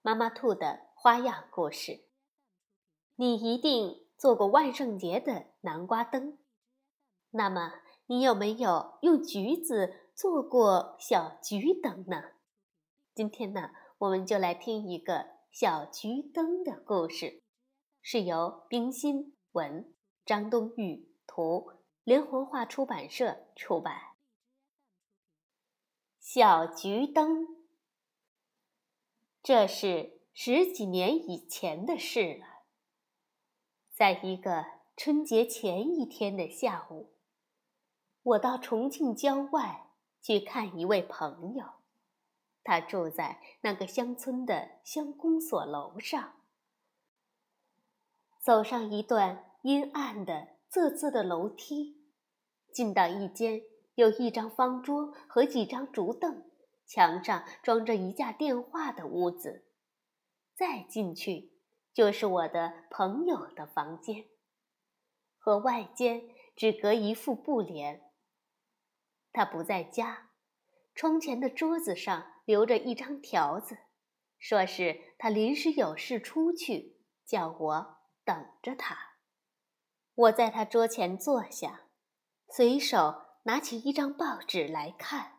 妈妈兔的花样故事。你一定做过万圣节的南瓜灯，那么你有没有用橘子做过小桔灯呢？今天呢，我们就来听一个小桔灯的故事，是由冰心文、张冬玉图，连环画出版社出版。小桔灯。这是十几年以前的事了。在一个春节前一天的下午，我到重庆郊外去看一位朋友，他住在那个乡村的乡公所楼上。走上一段阴暗的仄仄的楼梯，进到一间有一张方桌和几张竹凳。墙上装着一架电话的屋子，再进去就是我的朋友的房间，和外间只隔一副布帘。他不在家，窗前的桌子上留着一张条子，说是他临时有事出去，叫我等着他。我在他桌前坐下，随手拿起一张报纸来看。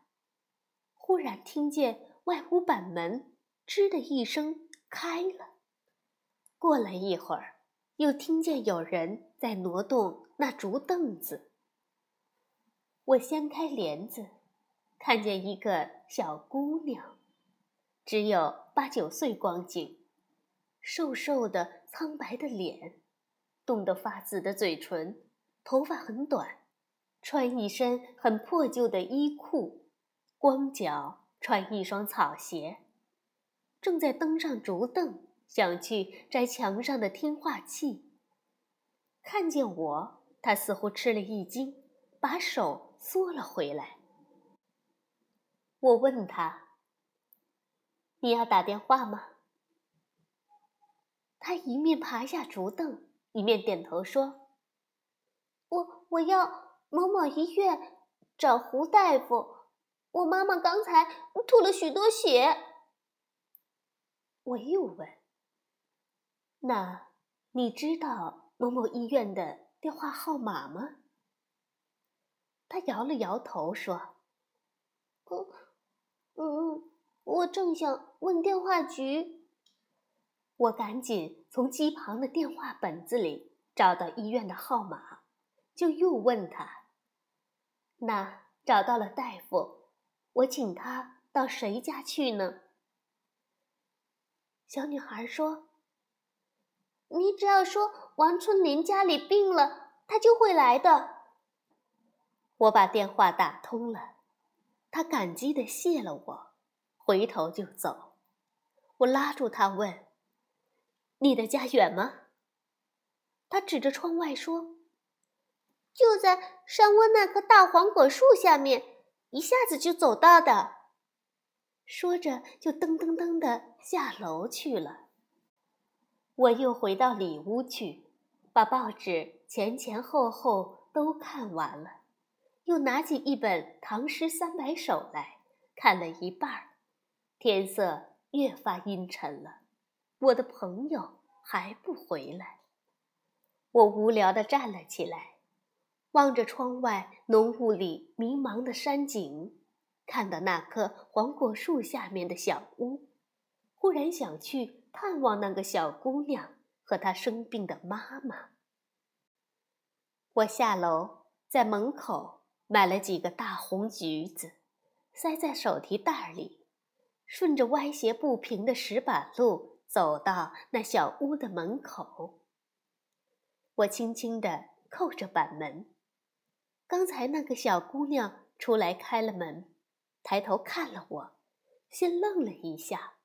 忽然听见外屋板门“吱”的一声开了，过了一会儿，又听见有人在挪动那竹凳子。我掀开帘子，看见一个小姑娘，只有八九岁光景，瘦瘦的、苍白的脸，冻得发紫的嘴唇，头发很短，穿一身很破旧的衣裤。光脚穿一双草鞋，正在登上竹凳，想去摘墙上的听话器。看见我，他似乎吃了一惊，把手缩了回来。我问他：“你要打电话吗？”他一面爬下竹凳，一面点头说：“我我要某某医院找胡大夫。”我妈妈刚才吐了许多血。我又问：“那你知道某某医院的电话号码吗？”他摇了摇头说：“嗯，嗯，我正想问电话局。”我赶紧从机旁的电话本子里找到医院的号码，就又问他：“那找到了大夫？”我请他到谁家去呢？小女孩说：“你只要说王春林家里病了，他就会来的。”我把电话打通了，他感激的谢了我，回头就走。我拉住他问：“你的家远吗？”他指着窗外说：“就在山窝那棵大黄果树下面。”一下子就走到的，说着就噔噔噔的下楼去了。我又回到里屋去，把报纸前前后后都看完了，又拿起一本《唐诗三百首》来看了一半儿。天色越发阴沉了，我的朋友还不回来，我无聊的站了起来。望着窗外浓雾里迷茫的山景，看到那棵黄果树下面的小屋，忽然想去探望那个小姑娘和她生病的妈妈。我下楼，在门口买了几个大红橘子，塞在手提袋里，顺着歪斜不平的石板路走到那小屋的门口。我轻轻地扣着板门。刚才那个小姑娘出来开了门，抬头看了我，先愣了一下，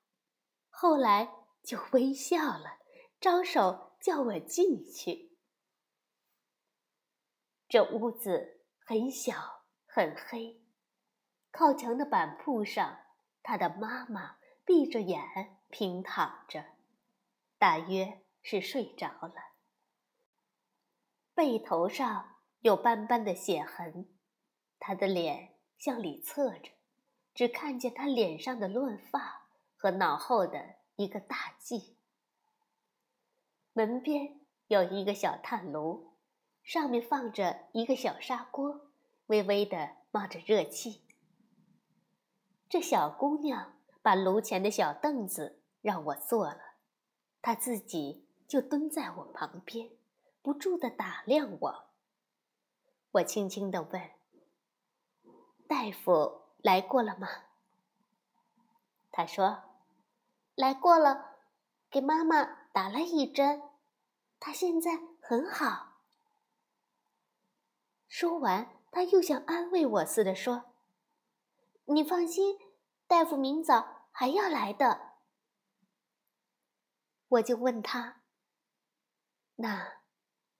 后来就微笑了，招手叫我进去。这屋子很小很黑，靠墙的板铺上，他的妈妈闭着眼平躺着，大约是睡着了。背头上有斑斑的血痕，他的脸向里侧着，只看见他脸上的乱发和脑后的一个大髻。门边有一个小炭炉。上面放着一个小砂锅，微微的冒着热气。这小姑娘把炉前的小凳子让我坐了，她自己就蹲在我旁边，不住的打量我。我轻轻的问：“大夫来过了吗？”他说：“来过了，给妈妈打了一针，她现在很好。”说完，他又像安慰我似的说：“你放心，大夫明早还要来的。”我就问他：“那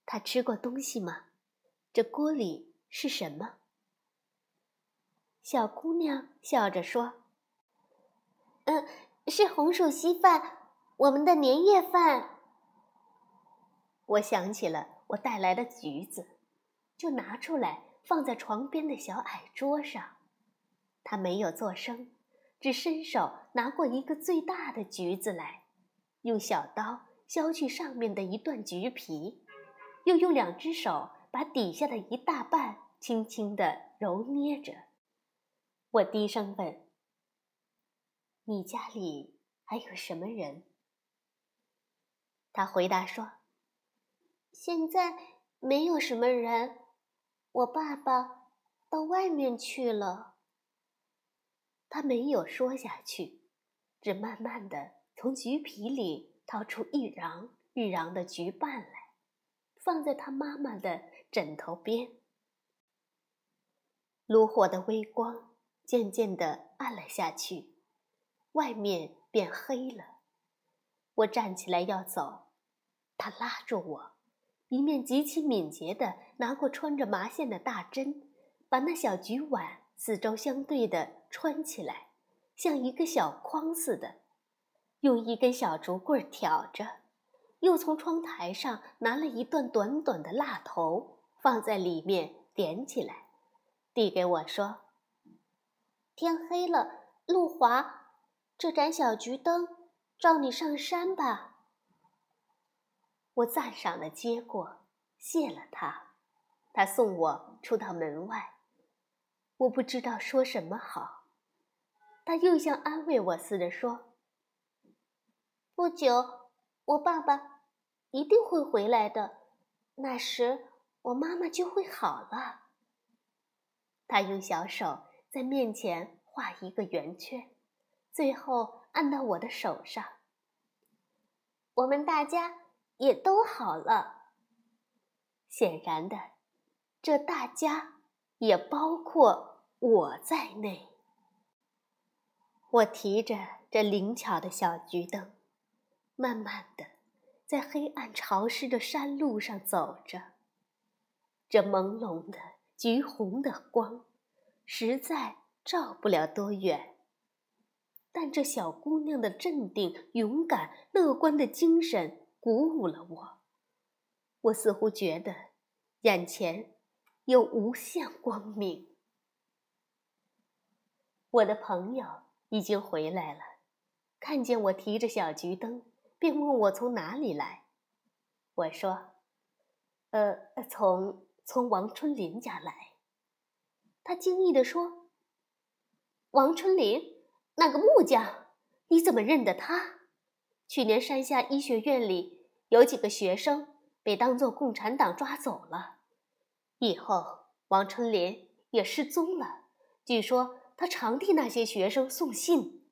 他吃过东西吗？这锅里是什么？”小姑娘笑着说：“嗯，是红薯稀饭，我们的年夜饭。”我想起了我带来的橘子。就拿出来放在床边的小矮桌上，他没有作声，只伸手拿过一个最大的橘子来，用小刀削去上面的一段橘皮，又用两只手把底下的一大半轻轻地揉捏着。我低声问：“你家里还有什么人？”他回答说：“现在没有什么人。”我爸爸到外面去了。他没有说下去，只慢慢的从橘皮里掏出一瓤一瓤的橘瓣来，放在他妈妈的枕头边。炉火的微光渐渐的暗了下去，外面变黑了。我站起来要走，他拉住我。一面极其敏捷地拿过穿着麻线的大针，把那小菊碗四周相对的穿起来，像一个小筐似的，用一根小竹棍挑着，又从窗台上拿了一段短短的蜡头，放在里面点起来，递给我说：“天黑了，路滑，这盏小桔灯照你上山吧。”我赞赏的接过，谢了他。他送我出到门外，我不知道说什么好。他又像安慰我似的说：“不久，我爸爸一定会回来的，那时我妈妈就会好了。”他用小手在面前画一个圆圈，最后按到我的手上。我们大家。也都好了。显然的，这大家也包括我在内。我提着这灵巧的小桔灯，慢慢的在黑暗潮湿的山路上走着。这朦胧的橘红的光，实在照不了多远。但这小姑娘的镇定、勇敢、乐观的精神。鼓舞了我，我似乎觉得眼前有无限光明。我的朋友已经回来了，看见我提着小桔灯，便问我从哪里来。我说：“呃，从从王春林家来。”他惊异地说：“王春林，那个木匠，你怎么认得他？去年山下医学院里。”有几个学生被当作共产党抓走了，以后王春林也失踪了。据说他常替那些学生送信。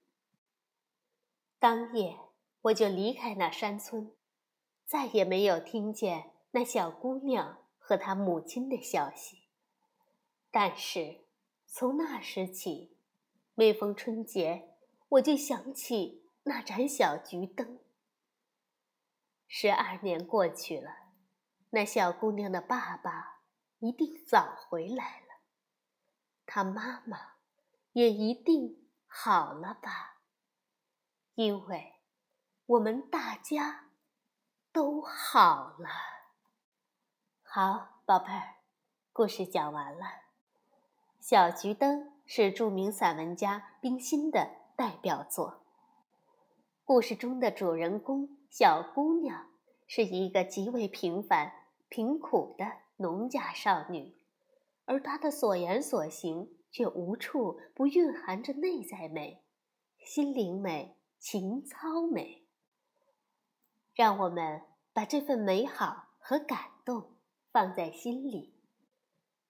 当夜我就离开那山村，再也没有听见那小姑娘和他母亲的消息。但是从那时起，每逢春节，我就想起那盏小桔灯。十二年过去了，那小姑娘的爸爸一定早回来了，她妈妈也一定好了吧？因为我们大家都好了。好，宝贝儿，故事讲完了。《小桔灯》是著名散文家冰心的代表作。故事中的主人公小姑娘是一个极为平凡、贫苦的农家少女，而她的所言所行却无处不蕴含着内在美、心灵美、情操美。让我们把这份美好和感放在心里，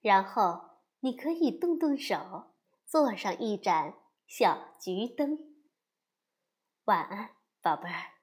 然后你可以动动手，做上一盏小桔灯。晚安，宝贝儿。